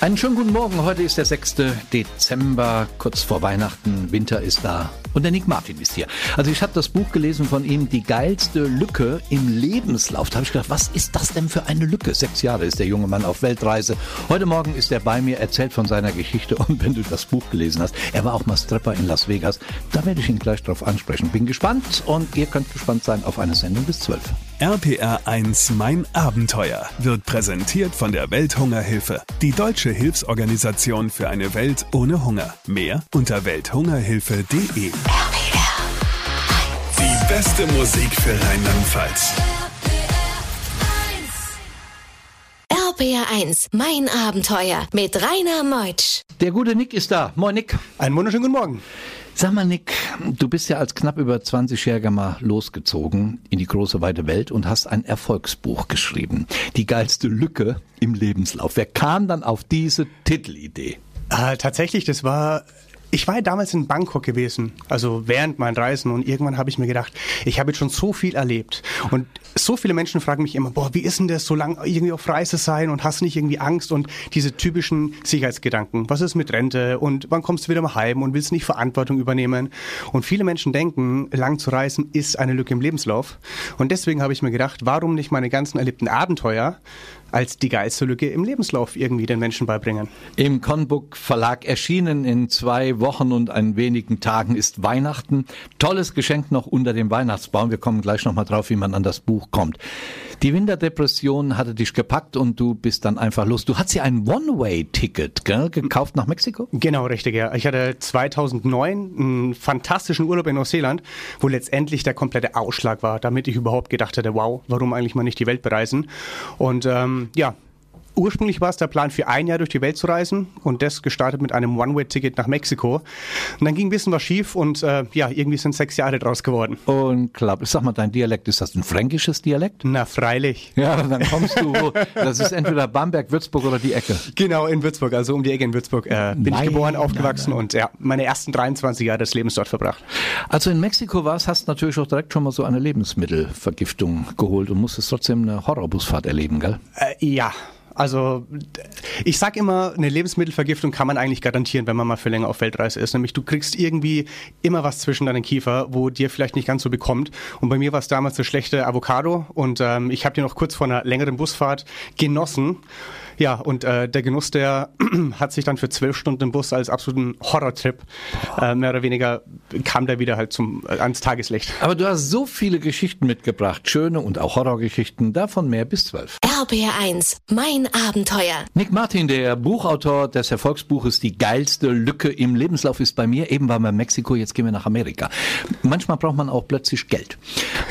Einen schönen guten Morgen. Heute ist der 6. Dezember, kurz vor Weihnachten. Winter ist da. Und der Nick Martin ist hier. Also ich habe das Buch gelesen von ihm, Die geilste Lücke im Lebenslauf. Da habe ich gedacht, was ist das denn für eine Lücke? Sechs Jahre ist der junge Mann auf Weltreise. Heute Morgen ist er bei mir, erzählt von seiner Geschichte. Und wenn du das Buch gelesen hast, er war auch mal Stripper in Las Vegas. Da werde ich ihn gleich drauf ansprechen. Bin gespannt und ihr könnt gespannt sein auf eine Sendung bis 12. RPR 1 Mein Abenteuer wird präsentiert von der Welthungerhilfe, die deutsche Hilfsorganisation für eine Welt ohne Hunger. Mehr unter welthungerhilfe.de. Die beste Musik für Rheinland-Pfalz. RPR 1, mein Abenteuer mit Rainer Meutsch. Der gute Nick ist da. Moin Nick. Einen wunderschönen guten Morgen. Sag mal, Nick, du bist ja als knapp über 20-Jähriger mal losgezogen in die große weite Welt und hast ein Erfolgsbuch geschrieben. Die geilste Lücke im Lebenslauf. Wer kam dann auf diese Titelidee? Äh, tatsächlich, das war ich war ja damals in Bangkok gewesen, also während meinen Reisen und irgendwann habe ich mir gedacht, ich habe jetzt schon so viel erlebt. Und so viele Menschen fragen mich immer, boah, wie ist denn das, so lange irgendwie auf Reise sein und hast nicht irgendwie Angst? Und diese typischen Sicherheitsgedanken, was ist mit Rente? Und wann kommst du wieder mal heim und willst nicht Verantwortung übernehmen? Und viele Menschen denken, lang zu reisen ist eine Lücke im Lebenslauf. Und deswegen habe ich mir gedacht, warum nicht meine ganzen erlebten Abenteuer als die geilste Lücke im Lebenslauf irgendwie den Menschen beibringen. Im Conbook Verlag erschienen in zwei Wochen und ein wenigen Tagen ist Weihnachten. Tolles Geschenk noch unter dem Weihnachtsbaum. Wir kommen gleich nochmal drauf, wie man an das Buch kommt. Die Winterdepression hatte dich gepackt und du bist dann einfach los. Du hast ja ein One-Way-Ticket gekauft nach Mexiko? Genau, richtig, ja. Ich hatte 2009 einen fantastischen Urlaub in Neuseeland, wo letztendlich der komplette Ausschlag war, damit ich überhaupt gedacht hätte, wow, warum eigentlich mal nicht die Welt bereisen? Und ähm, ja, ursprünglich war es der Plan, für ein Jahr durch die Welt zu reisen und das gestartet mit einem One-Way-Ticket nach Mexiko. Und dann ging ein bisschen was schief und äh, ja, irgendwie sind sechs Jahre draus geworden. Und klar, sag mal, dein Dialekt, ist das ein fränkisches Dialekt? Na, freilich. Ja, dann kommst du, das ist entweder Bamberg, Würzburg oder die Ecke. Genau, in Würzburg, also um die Ecke in Würzburg äh, bin nein, ich geboren, aufgewachsen nein, nein. und ja, meine ersten 23 Jahre des Lebens dort verbracht. Also in Mexiko warst, hast du natürlich auch direkt schon mal so eine Lebensmittelvergiftung geholt und musstest trotzdem eine Horrorbusfahrt erleben, gell? Äh, ja, also ich sag immer, eine Lebensmittelvergiftung kann man eigentlich garantieren, wenn man mal für länger auf Weltreise ist. Nämlich du kriegst irgendwie immer was zwischen deinen Kiefer, wo dir vielleicht nicht ganz so bekommt. Und bei mir war es damals eine schlechte Avocado und ähm, ich habe die noch kurz vor einer längeren Busfahrt genossen. Ja, und äh, der Genuss, der hat sich dann für zwölf Stunden im Bus als absoluten Horrortrip, äh, mehr oder weniger, kam der wieder halt zum, äh, ans Tageslicht. Aber du hast so viele Geschichten mitgebracht, schöne und auch Horrorgeschichten, davon mehr bis zwölf. RBR1, mein Abenteuer. Nick Martin, der Buchautor des Erfolgsbuches Die geilste Lücke im Lebenslauf ist bei mir. Eben waren wir in Mexiko, jetzt gehen wir nach Amerika. Manchmal braucht man auch plötzlich Geld.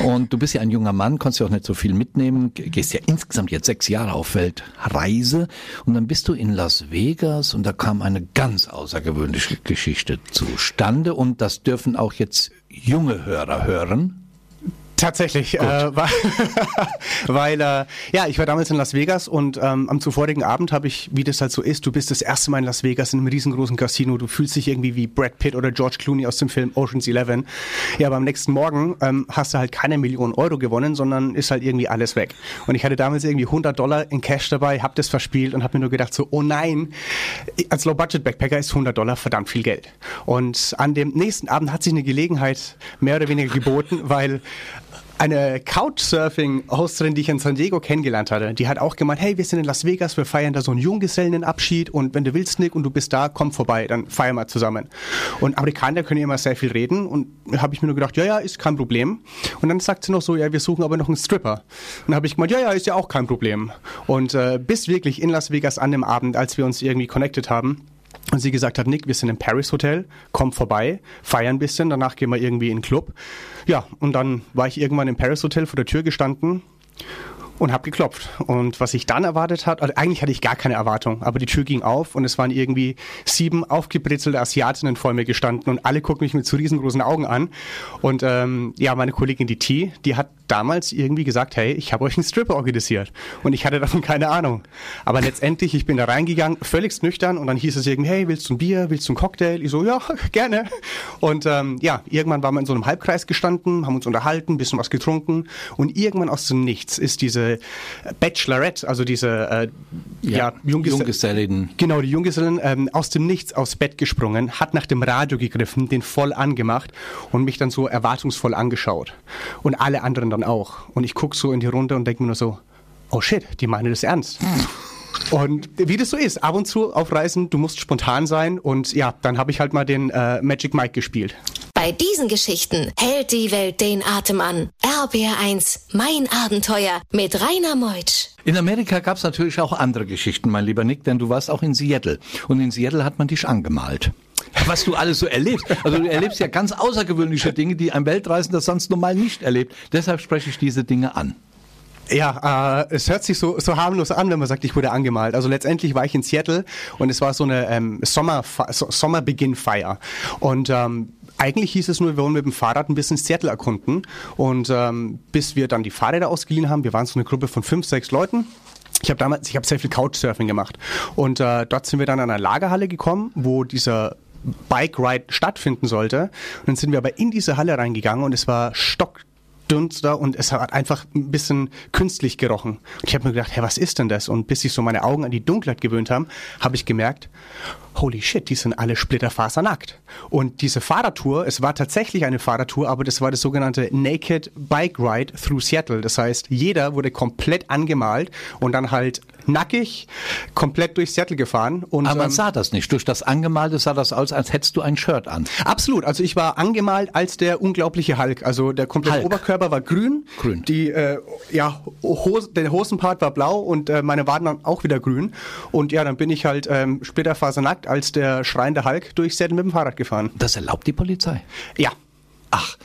Und du bist ja ein junger Mann, konntest ja auch nicht so viel mitnehmen, gehst ja insgesamt jetzt sechs Jahre auf Weltreise. Reise und dann bist du in Las Vegas und da kam eine ganz außergewöhnliche Geschichte zustande und das dürfen auch jetzt junge Hörer hören. Tatsächlich, äh, weil, weil äh, ja, ich war damals in Las Vegas und ähm, am zuvorigen Abend habe ich, wie das halt so ist, du bist das erste Mal in Las Vegas in einem riesengroßen Casino, du fühlst dich irgendwie wie Brad Pitt oder George Clooney aus dem Film Ocean's Eleven. Ja, aber am nächsten Morgen ähm, hast du halt keine Millionen Euro gewonnen, sondern ist halt irgendwie alles weg. Und ich hatte damals irgendwie 100 Dollar in Cash dabei, habe das verspielt und habe mir nur gedacht so, oh nein, als Low-Budget-Backpacker ist 100 Dollar verdammt viel Geld. Und an dem nächsten Abend hat sich eine Gelegenheit mehr oder weniger geboten, weil eine Couchsurfing-Hosterin, die ich in San Diego kennengelernt hatte, die hat auch gemeint, hey, wir sind in Las Vegas, wir feiern da so einen Junggesellenabschied und wenn du willst, Nick, und du bist da, komm vorbei, dann feiern wir zusammen. Und Amerikaner können immer sehr viel reden und habe ich mir nur gedacht, ja, ja, ist kein Problem. Und dann sagt sie noch so, ja, wir suchen aber noch einen Stripper. Und habe ich gemeint, ja, ja, ist ja auch kein Problem. Und äh, bis wirklich in Las Vegas an dem Abend, als wir uns irgendwie connected haben, und sie gesagt hat, Nick, wir sind im Paris Hotel, komm vorbei, feiern ein bisschen, danach gehen wir irgendwie in den Club. Ja, und dann war ich irgendwann im Paris Hotel vor der Tür gestanden und habe geklopft. Und was ich dann erwartet hat, also eigentlich hatte ich gar keine Erwartung, aber die Tür ging auf und es waren irgendwie sieben aufgebrezelte Asiatinnen vor mir gestanden und alle gucken mich mit so riesengroßen Augen an. Und ähm, ja, meine Kollegin die T, die hat damals irgendwie gesagt, hey, ich habe euch einen Stripper organisiert. Und ich hatte davon keine Ahnung. Aber letztendlich, ich bin da reingegangen, völlig nüchtern und dann hieß es irgendwie, hey, willst du ein Bier, willst du einen Cocktail? Ich so, ja, gerne. Und ähm, ja, irgendwann waren wir in so einem Halbkreis gestanden, haben uns unterhalten, bisschen was getrunken und irgendwann aus dem Nichts ist diese Bachelorette, also diese äh, ja, ja Junggesell Junggesellen. Genau, die Junggesellen ähm, aus dem Nichts aufs Bett gesprungen, hat nach dem Radio gegriffen, den voll angemacht und mich dann so erwartungsvoll angeschaut. Und alle anderen dann auch. Und ich gucke so in die Runde und denke mir nur so, oh shit, die meinen das ernst. Und wie das so ist, ab und zu auf Reisen, du musst spontan sein und ja, dann habe ich halt mal den äh, Magic Mike gespielt. Bei diesen Geschichten hält die Welt den Atem an. RBR1, mein Abenteuer mit Rainer Meutsch. In Amerika gab es natürlich auch andere Geschichten, mein lieber Nick, denn du warst auch in Seattle. Und in Seattle hat man dich angemalt was du alles so erlebst. Also du erlebst ja ganz außergewöhnliche Dinge, die ein Weltreisender sonst normal nicht erlebt. Deshalb spreche ich diese Dinge an. Ja, äh, es hört sich so, so harmlos an, wenn man sagt, ich wurde angemalt. Also letztendlich war ich in Seattle und es war so eine ähm, Sommer, Sommerbeginnfeier. Und ähm, eigentlich hieß es nur, wir wollen mit dem Fahrrad ein bisschen Seattle erkunden. Und ähm, bis wir dann die Fahrräder ausgeliehen haben, wir waren so eine Gruppe von fünf, sechs Leuten, ich habe damals, ich habe sehr viel Couchsurfing gemacht und äh, dort sind wir dann an eine Lagerhalle gekommen, wo dieser Bike Ride stattfinden sollte. Und dann sind wir aber in diese Halle reingegangen und es war stockdünster und es hat einfach ein bisschen künstlich gerochen. Und ich habe mir gedacht, hey, was ist denn das? Und bis sich so meine Augen an die Dunkelheit gewöhnt haben, habe ich gemerkt, holy shit, die sind alle splitterfasernackt. Und diese Fahrradtour, es war tatsächlich eine Fahrradtour, aber das war das sogenannte Naked Bike Ride through Seattle. Das heißt, jeder wurde komplett angemalt und dann halt nackig komplett durch Seattle gefahren. Und, aber man ähm, sah das nicht. Durch das Angemalte sah das aus, als hättest du ein Shirt an. Absolut. Also ich war angemalt als der unglaubliche Hulk. Also der komplette Hulk. Oberkörper war grün. Grün. Die, äh, ja, Hose, der Hosenpart war blau und äh, meine Waden waren auch wieder grün. Und ja, dann bin ich halt ähm, splitterfasernackt als der schreiende Hulk durch Seattle mit dem Fahrrad gefahren. Das erlaubt die Polizei? Ja. Ach,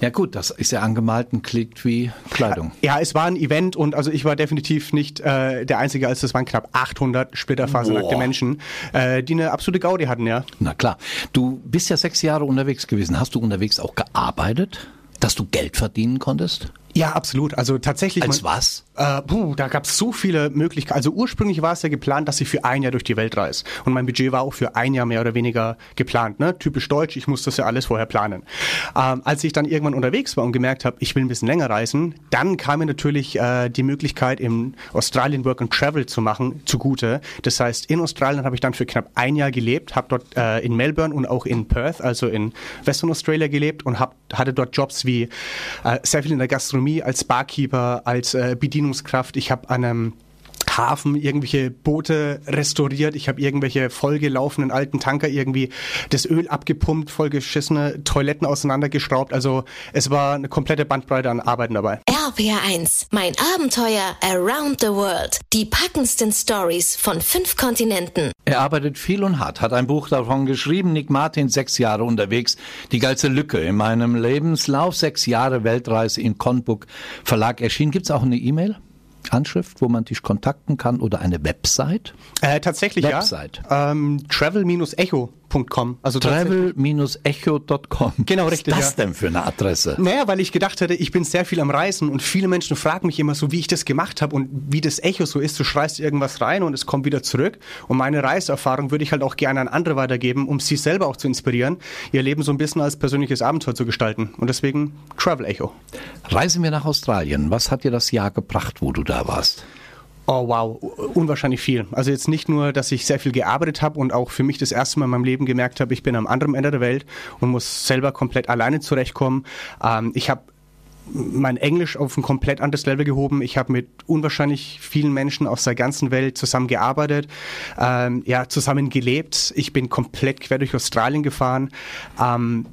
ja gut, das ist ja angemalt und klingt wie Kleidung. Ja, es war ein Event und also ich war definitiv nicht äh, der Einzige, als das waren knapp 800 splitterfasernackte Menschen, äh, die eine absolute Gaudi hatten, ja. Na klar. Du bist ja sechs Jahre unterwegs gewesen. Hast du unterwegs auch gearbeitet, dass du Geld verdienen konntest? Ja, absolut. Also tatsächlich. Als man, was? Äh, puh, da gab es so viele Möglichkeiten. Also ursprünglich war es ja geplant, dass ich für ein Jahr durch die Welt reise. Und mein Budget war auch für ein Jahr mehr oder weniger geplant. Ne? Typisch deutsch, ich muss das ja alles vorher planen. Ähm, als ich dann irgendwann unterwegs war und gemerkt habe, ich will ein bisschen länger reisen, dann kam mir natürlich äh, die Möglichkeit, im Australien Work and Travel zu machen, zugute. Das heißt, in Australien habe ich dann für knapp ein Jahr gelebt, habe dort äh, in Melbourne und auch in Perth, also in Western Australia gelebt und hab, hatte dort Jobs wie äh, sehr viel in der Gastronomie Gastronomie, als Barkeeper, als äh, Bedienungskraft. Ich habe an einem Hafen irgendwelche Boote restauriert. Ich habe irgendwelche vollgelaufenen alten Tanker irgendwie das Öl abgepumpt, vollgeschissene Toiletten auseinandergeschraubt. Also es war eine komplette Bandbreite an Arbeiten dabei. RPR1, mein Abenteuer around the world. Die packendsten Stories von fünf Kontinenten. Er arbeitet viel und hart, hat ein Buch davon geschrieben. Nick Martin, sechs Jahre unterwegs. Die geilste Lücke in meinem Lebenslauf. Sechs Jahre Weltreise in Conbook Verlag erschienen. Gibt es auch eine E-Mail? Anschrift, wo man dich kontakten kann oder eine Website? Äh, tatsächlich Website. ja. Ähm, travel-echo travel.com. Also travel-echo.com. Genau, richtig. Was ist das ja. denn für eine Adresse? Naja, weil ich gedacht hätte, ich bin sehr viel am Reisen und viele Menschen fragen mich immer so, wie ich das gemacht habe und wie das Echo so ist. Du schreist irgendwas rein und es kommt wieder zurück. Und meine Reiseerfahrung würde ich halt auch gerne an andere weitergeben, um sie selber auch zu inspirieren, ihr Leben so ein bisschen als persönliches Abenteuer zu gestalten. Und deswegen Travel Echo. Reisen wir nach Australien. Was hat dir das Jahr gebracht, wo du da warst? Oh wow, unwahrscheinlich viel. Also jetzt nicht nur, dass ich sehr viel gearbeitet habe und auch für mich das erste Mal in meinem Leben gemerkt habe, ich bin am anderen Ende der Welt und muss selber komplett alleine zurechtkommen. Ähm, ich habe mein Englisch auf ein komplett anderes Level gehoben. Ich habe mit unwahrscheinlich vielen Menschen aus der ganzen Welt zusammengearbeitet, ähm, ja, zusammen gelebt. Ich bin komplett quer durch Australien gefahren. Ähm,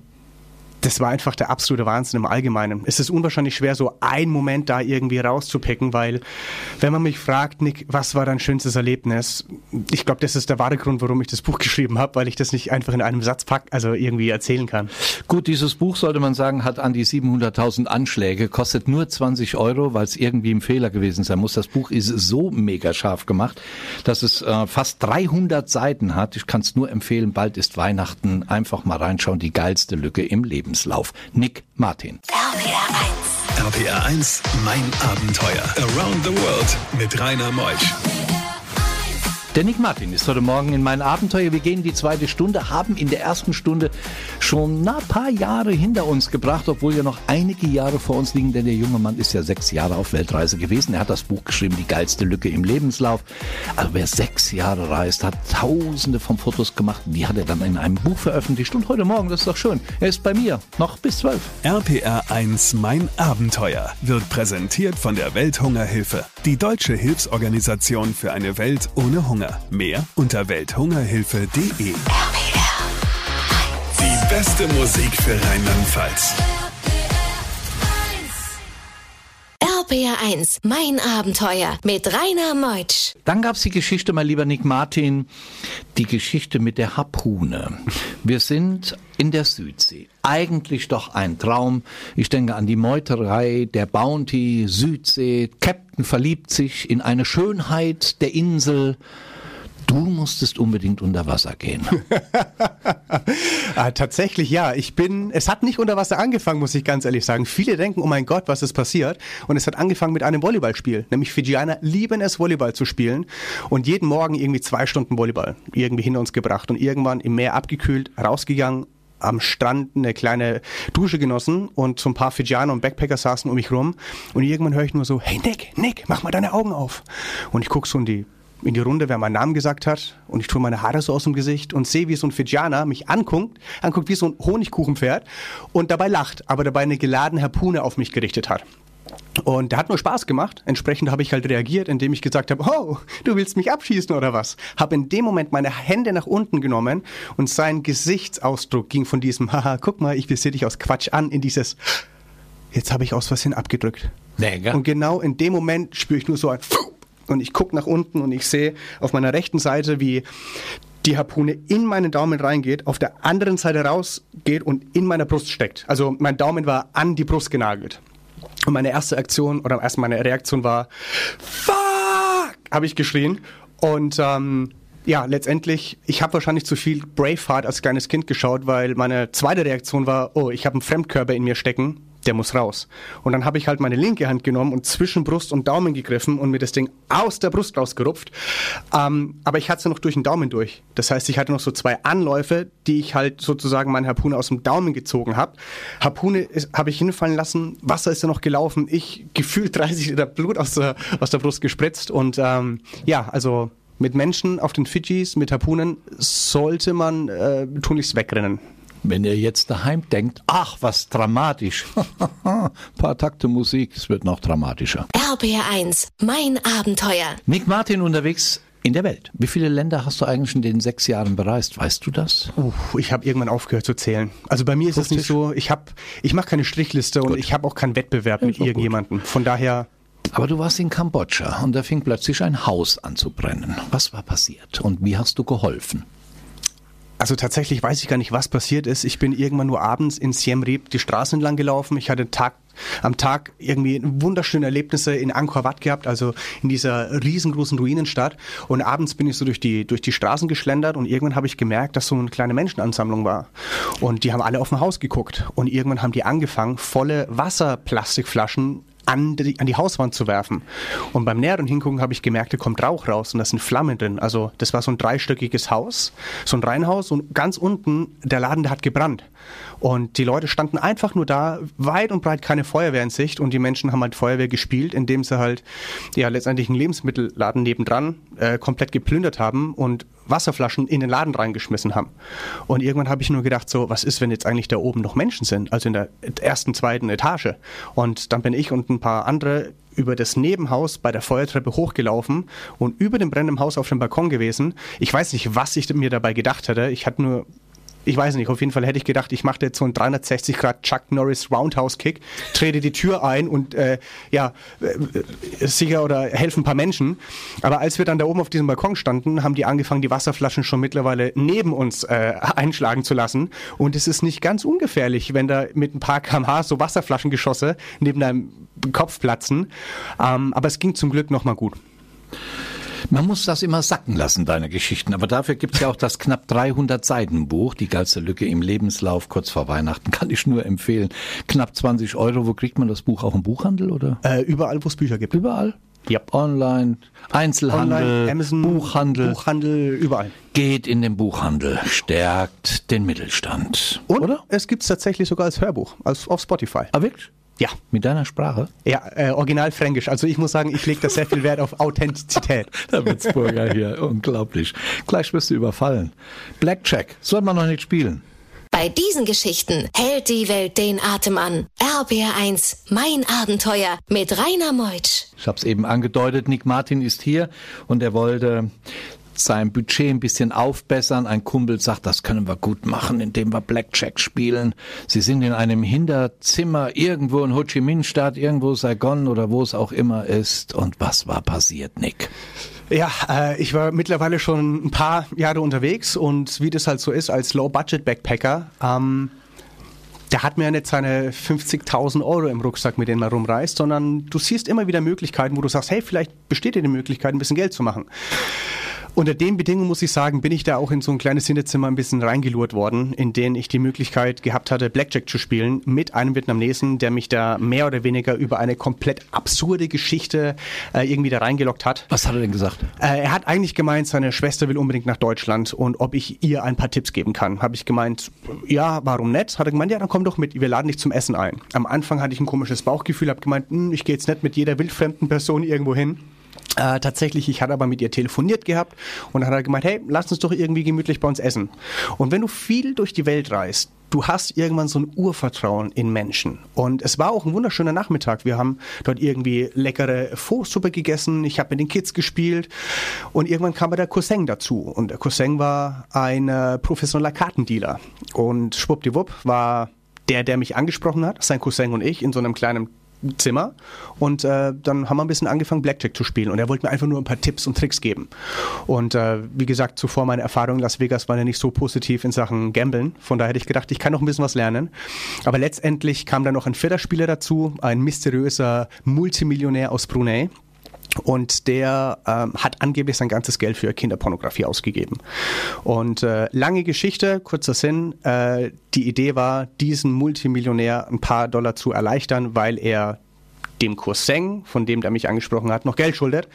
das war einfach der absolute Wahnsinn im Allgemeinen. Es ist unwahrscheinlich schwer, so einen Moment da irgendwie rauszupicken, weil wenn man mich fragt, Nick, was war dein schönstes Erlebnis? Ich glaube, das ist der wahre Grund, warum ich das Buch geschrieben habe, weil ich das nicht einfach in einem Satz pack, also irgendwie erzählen kann. Gut, dieses Buch sollte man sagen, hat an die 700.000 Anschläge, kostet nur 20 Euro, weil es irgendwie ein Fehler gewesen sein muss. Das Buch ist so mega scharf gemacht, dass es äh, fast 300 Seiten hat. Ich kann es nur empfehlen, bald ist Weihnachten. Einfach mal reinschauen, die geilste Lücke im Lebenslauf. Nick Martin. RPR 1. RPR 1, mein Abenteuer. Around the World mit Rainer Meusch. Der Nick Martin ist heute Morgen in mein Abenteuer. Wir gehen die zweite Stunde, haben in der ersten Stunde schon ein paar Jahre hinter uns gebracht, obwohl ja noch einige Jahre vor uns liegen, denn der junge Mann ist ja sechs Jahre auf Weltreise gewesen. Er hat das Buch geschrieben, Die geilste Lücke im Lebenslauf. Also wer sechs Jahre reist, hat tausende von Fotos gemacht. Die hat er dann in einem Buch veröffentlicht. Und heute Morgen, das ist doch schön, er ist bei mir, noch bis zwölf. RPR 1, mein Abenteuer wird präsentiert von der Welthungerhilfe. Die deutsche Hilfsorganisation für eine Welt ohne Hunger. Mehr unter welthungerhilfe.de. Die beste Musik für Rheinland-Pfalz. RPR 1, mein Abenteuer mit Rainer Meutsch. Dann gab's die Geschichte, mein lieber Nick Martin, die Geschichte mit der Harpune. Wir sind in der Südsee. Eigentlich doch ein Traum. Ich denke an die Meuterei der Bounty, Südsee. Captain verliebt sich in eine Schönheit der Insel. Du musstest unbedingt unter Wasser gehen. ah, tatsächlich ja. Ich bin, es hat nicht unter Wasser angefangen, muss ich ganz ehrlich sagen. Viele denken, oh mein Gott, was ist passiert? Und es hat angefangen mit einem Volleyballspiel. Nämlich Fijianer lieben es, Volleyball zu spielen. Und jeden Morgen irgendwie zwei Stunden Volleyball irgendwie hinter uns gebracht. Und irgendwann im Meer abgekühlt, rausgegangen, am Strand eine kleine Dusche genossen und so ein paar Fijianer und Backpacker saßen um mich rum und irgendwann höre ich nur so, hey Nick, Nick, mach mal deine Augen auf. Und ich gucke so in die in die Runde, wer meinen Namen gesagt hat und ich tue meine Haare so aus dem Gesicht und sehe, wie so ein Fijianer mich anguckt, anguckt wie so ein Honigkuchenpferd und dabei lacht, aber dabei eine geladene Harpune auf mich gerichtet hat. Und der hat nur Spaß gemacht. Entsprechend habe ich halt reagiert, indem ich gesagt habe, oh, du willst mich abschießen oder was? Habe in dem Moment meine Hände nach unten genommen und sein Gesichtsausdruck ging von diesem, haha, guck mal, ich sehe dich aus Quatsch an, in dieses, jetzt habe ich aus Versehen abgedrückt. Nee, und genau in dem Moment spüre ich nur so ein, und ich gucke nach unten und ich sehe auf meiner rechten Seite, wie die Harpune in meinen Daumen reingeht, auf der anderen Seite rausgeht und in meiner Brust steckt. Also mein Daumen war an die Brust genagelt. Und meine erste Aktion oder erst meine Reaktion war, fuck, habe ich geschrien. Und ähm, ja, letztendlich, ich habe wahrscheinlich zu viel Braveheart als kleines Kind geschaut, weil meine zweite Reaktion war, oh, ich habe einen Fremdkörper in mir stecken der muss raus. Und dann habe ich halt meine linke Hand genommen und zwischen Brust und Daumen gegriffen und mir das Ding aus der Brust rausgerupft. Ähm, aber ich hatte es noch durch den Daumen durch. Das heißt, ich hatte noch so zwei Anläufe, die ich halt sozusagen meine Harpune aus dem Daumen gezogen habe. Harpune habe ich hinfallen lassen, Wasser ist ja noch gelaufen, ich gefühlt 30 Liter Blut aus der, aus der Brust gespritzt und ähm, ja, also mit Menschen auf den Fidschis, mit Harpunen sollte man äh, tunlichst wegrennen. Wenn ihr jetzt daheim denkt, ach, was dramatisch. Ein paar Takte Musik, es wird noch dramatischer. RBR1, mein Abenteuer. Nick Martin unterwegs in der Welt. Wie viele Länder hast du eigentlich in den sechs Jahren bereist? Weißt du das? Uh, ich habe irgendwann aufgehört zu zählen. Also bei mir ist es nicht so, ich habe, ich mache keine Strichliste Gut. und ich habe auch keinen Wettbewerb mit irgendjemandem. Von daher. Aber du warst in Kambodscha und da fing plötzlich ein Haus an zu brennen. Was war passiert und wie hast du geholfen? Also tatsächlich weiß ich gar nicht, was passiert ist. Ich bin irgendwann nur abends in Siem Reap die Straßen entlang gelaufen. Ich hatte Tag, am Tag irgendwie wunderschöne Erlebnisse in Angkor Wat gehabt, also in dieser riesengroßen Ruinenstadt. Und abends bin ich so durch die, durch die Straßen geschlendert und irgendwann habe ich gemerkt, dass so eine kleine Menschenansammlung war. Und die haben alle auf dem Haus geguckt. Und irgendwann haben die angefangen, volle Wasserplastikflaschen an die, an die Hauswand zu werfen. Und beim näheren Hingucken habe ich gemerkt, da kommt Rauch raus und da sind Flammen drin. Also das war so ein dreistöckiges Haus, so ein Reihenhaus und ganz unten, der Laden, der hat gebrannt. Und die Leute standen einfach nur da, weit und breit keine Feuerwehr in Sicht und die Menschen haben halt Feuerwehr gespielt, indem sie halt ja letztendlich einen Lebensmittelladen nebendran äh, komplett geplündert haben und Wasserflaschen in den Laden reingeschmissen haben. Und irgendwann habe ich nur gedacht, so, was ist, wenn jetzt eigentlich da oben noch Menschen sind, also in der ersten, zweiten Etage. Und dann bin ich und ein paar andere über das Nebenhaus bei der Feuertreppe hochgelaufen und über dem brennenden Haus auf dem Balkon gewesen. Ich weiß nicht, was ich mir dabei gedacht hatte. Ich hatte nur ich weiß nicht, auf jeden Fall hätte ich gedacht, ich mache jetzt so einen 360 Grad Chuck Norris Roundhouse Kick, trete die Tür ein und äh, ja, äh, sicher oder helfen ein paar Menschen. Aber als wir dann da oben auf diesem Balkon standen, haben die angefangen, die Wasserflaschen schon mittlerweile neben uns äh, einschlagen zu lassen. Und es ist nicht ganz ungefährlich, wenn da mit ein paar kmh so Wasserflaschengeschosse neben deinem Kopf platzen. Ähm, aber es ging zum Glück nochmal gut. Man muss das immer sacken lassen, deine Geschichten. Aber dafür gibt's ja auch das knapp 300 Seiten Buch, die geilste Lücke im Lebenslauf, kurz vor Weihnachten, kann ich nur empfehlen. Knapp 20 Euro. Wo kriegt man das Buch? Auch im Buchhandel oder? Äh, überall, wo es Bücher gibt. Überall? Ja. Online, Einzelhandel, Online, Amazon, Buchhandel. Buchhandel, überall. Geht in den Buchhandel, stärkt den Mittelstand. Und oder? es gibt's tatsächlich sogar als Hörbuch, als auf Spotify. Ah, wirklich? Ja. Mit deiner Sprache? Ja, äh, original fränkisch. Also ich muss sagen, ich lege da sehr viel Wert auf Authentizität. Der Witzburger hier, unglaublich. Gleich wirst du überfallen. Blackjack, soll man noch nicht spielen. Bei diesen Geschichten hält die Welt den Atem an. RBR1, mein Abenteuer mit Rainer Meutsch. Ich habe es eben angedeutet, Nick Martin ist hier und er wollte sein Budget ein bisschen aufbessern. Ein Kumpel sagt, das können wir gut machen, indem wir Blackjack spielen. Sie sind in einem Hinterzimmer irgendwo in Ho Chi Minh Stadt, irgendwo Saigon oder wo es auch immer ist. Und was war passiert, Nick? Ja, äh, ich war mittlerweile schon ein paar Jahre unterwegs und wie das halt so ist als Low-Budget-Backpacker, ähm, der hat mir nicht seine 50.000 Euro im Rucksack, mit denen man rumreist, sondern du siehst immer wieder Möglichkeiten, wo du sagst, hey, vielleicht besteht dir die Möglichkeit, ein bisschen Geld zu machen. Unter den Bedingungen muss ich sagen, bin ich da auch in so ein kleines Hinterzimmer ein bisschen reingelurrt worden, in denen ich die Möglichkeit gehabt hatte, Blackjack zu spielen mit einem Vietnamesen, der mich da mehr oder weniger über eine komplett absurde Geschichte äh, irgendwie da reingelockt hat. Was hat er denn gesagt? Äh, er hat eigentlich gemeint, seine Schwester will unbedingt nach Deutschland und ob ich ihr ein paar Tipps geben kann. Habe ich gemeint, ja, warum nicht? Hat er gemeint, ja, dann komm doch mit, wir laden dich zum Essen ein. Am Anfang hatte ich ein komisches Bauchgefühl, habe gemeint, hm, ich gehe jetzt nicht mit jeder wildfremden Person irgendwo hin. Äh, tatsächlich, ich hatte aber mit ihr telefoniert gehabt und dann hat er gemeint, hey, lass uns doch irgendwie gemütlich bei uns essen. Und wenn du viel durch die Welt reist, du hast irgendwann so ein Urvertrauen in Menschen. Und es war auch ein wunderschöner Nachmittag. Wir haben dort irgendwie leckere Pho-Suppe gegessen. Ich habe mit den Kids gespielt. Und irgendwann kam der Cousin dazu. Und der Cousin war ein äh, professioneller Kartendealer. Und schwuppdiwupp war der, der mich angesprochen hat, sein Cousin und ich, in so einem kleinen Zimmer. Und äh, dann haben wir ein bisschen angefangen Blackjack zu spielen. Und er wollte mir einfach nur ein paar Tipps und Tricks geben. Und äh, wie gesagt zuvor meine Erfahrungen in Las Vegas waren ja nicht so positiv in Sachen Gamblen von daher hätte ich gedacht ich kann noch ein bisschen was lernen. Aber letztendlich kam dann noch ein vierter dazu ein mysteriöser Multimillionär aus Brunei und der ähm, hat angeblich sein ganzes Geld für Kinderpornografie ausgegeben. Und äh, lange Geschichte, kurzer Sinn, äh, die Idee war, diesen Multimillionär ein paar Dollar zu erleichtern, weil er dem Cousin, von dem der mich angesprochen hat, noch Geld schuldet.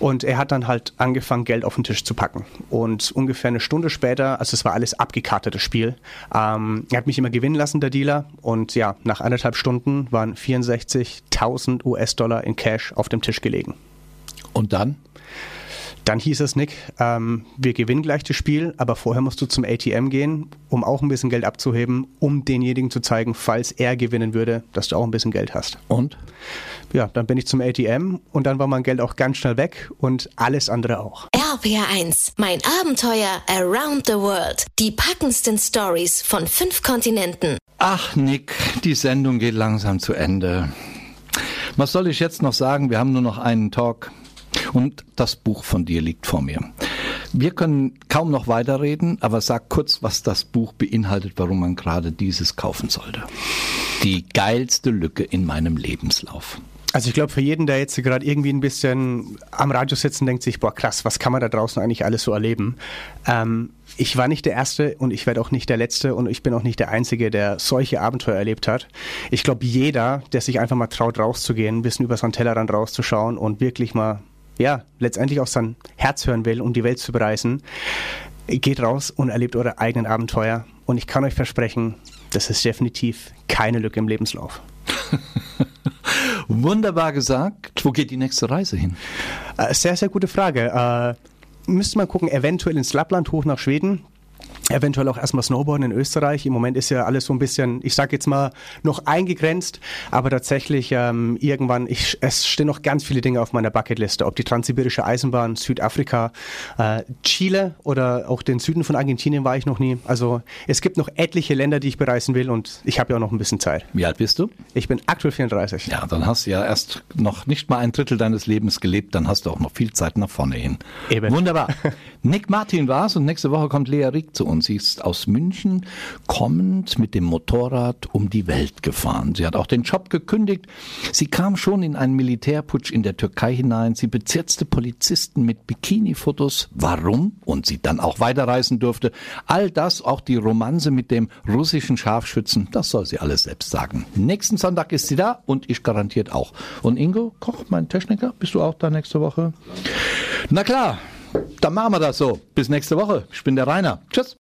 Und er hat dann halt angefangen, Geld auf den Tisch zu packen. Und ungefähr eine Stunde später, also es war alles abgekartetes Spiel, ähm, er hat mich immer gewinnen lassen, der Dealer. Und ja, nach anderthalb Stunden waren 64.000 US-Dollar in Cash auf dem Tisch gelegen. Und dann? Dann hieß es, Nick, ähm, wir gewinnen gleich das Spiel, aber vorher musst du zum ATM gehen, um auch ein bisschen Geld abzuheben, um denjenigen zu zeigen, falls er gewinnen würde, dass du auch ein bisschen Geld hast. Und? Ja, dann bin ich zum ATM und dann war mein Geld auch ganz schnell weg und alles andere auch. RPR1, mein Abenteuer Around the World. Die packendsten Stories von fünf Kontinenten. Ach, Nick, die Sendung geht langsam zu Ende. Was soll ich jetzt noch sagen? Wir haben nur noch einen Talk. Und das Buch von dir liegt vor mir. Wir können kaum noch weiterreden, aber sag kurz, was das Buch beinhaltet, warum man gerade dieses kaufen sollte. Die geilste Lücke in meinem Lebenslauf. Also ich glaube, für jeden, der jetzt gerade irgendwie ein bisschen am Radio sitzt und denkt sich, boah krass, was kann man da draußen eigentlich alles so erleben? Ähm, ich war nicht der Erste und ich werde auch nicht der Letzte und ich bin auch nicht der Einzige, der solche Abenteuer erlebt hat. Ich glaube, jeder, der sich einfach mal traut, rauszugehen, ein bisschen über seinen Tellerrand rauszuschauen und wirklich mal ja, letztendlich auch sein Herz hören will, um die Welt zu bereisen, geht raus und erlebt eure eigenen Abenteuer. Und ich kann euch versprechen, das ist definitiv keine Lücke im Lebenslauf. Wunderbar gesagt. Wo geht die nächste Reise hin? Äh, sehr, sehr gute Frage. Äh, müsste man gucken, eventuell ins Lappland hoch nach Schweden. Eventuell auch erstmal Snowboarden in Österreich. Im Moment ist ja alles so ein bisschen, ich sag jetzt mal, noch eingegrenzt, aber tatsächlich ähm, irgendwann, ich, es stehen noch ganz viele Dinge auf meiner Bucketliste, ob die Transsibirische Eisenbahn, Südafrika, äh, Chile oder auch den Süden von Argentinien war ich noch nie. Also es gibt noch etliche Länder, die ich bereisen will und ich habe ja auch noch ein bisschen Zeit. Wie alt bist du? Ich bin aktuell 34. Ja, dann hast du ja erst noch nicht mal ein Drittel deines Lebens gelebt, dann hast du auch noch viel Zeit nach vorne hin. Eben. Wunderbar. Nick Martin war's und nächste Woche kommt Lea Rieck zu uns und sie ist aus München kommend mit dem Motorrad um die Welt gefahren. Sie hat auch den Job gekündigt. Sie kam schon in einen Militärputsch in der Türkei hinein. Sie bezirzte Polizisten mit Bikini-Fotos. Warum? Und sie dann auch weiterreisen durfte. All das, auch die Romanze mit dem russischen Scharfschützen, das soll sie alles selbst sagen. Nächsten Sonntag ist sie da und ich garantiert auch. Und Ingo Koch, mein Techniker, bist du auch da nächste Woche? Na klar, dann machen wir das so. Bis nächste Woche. Ich bin der Rainer. Tschüss.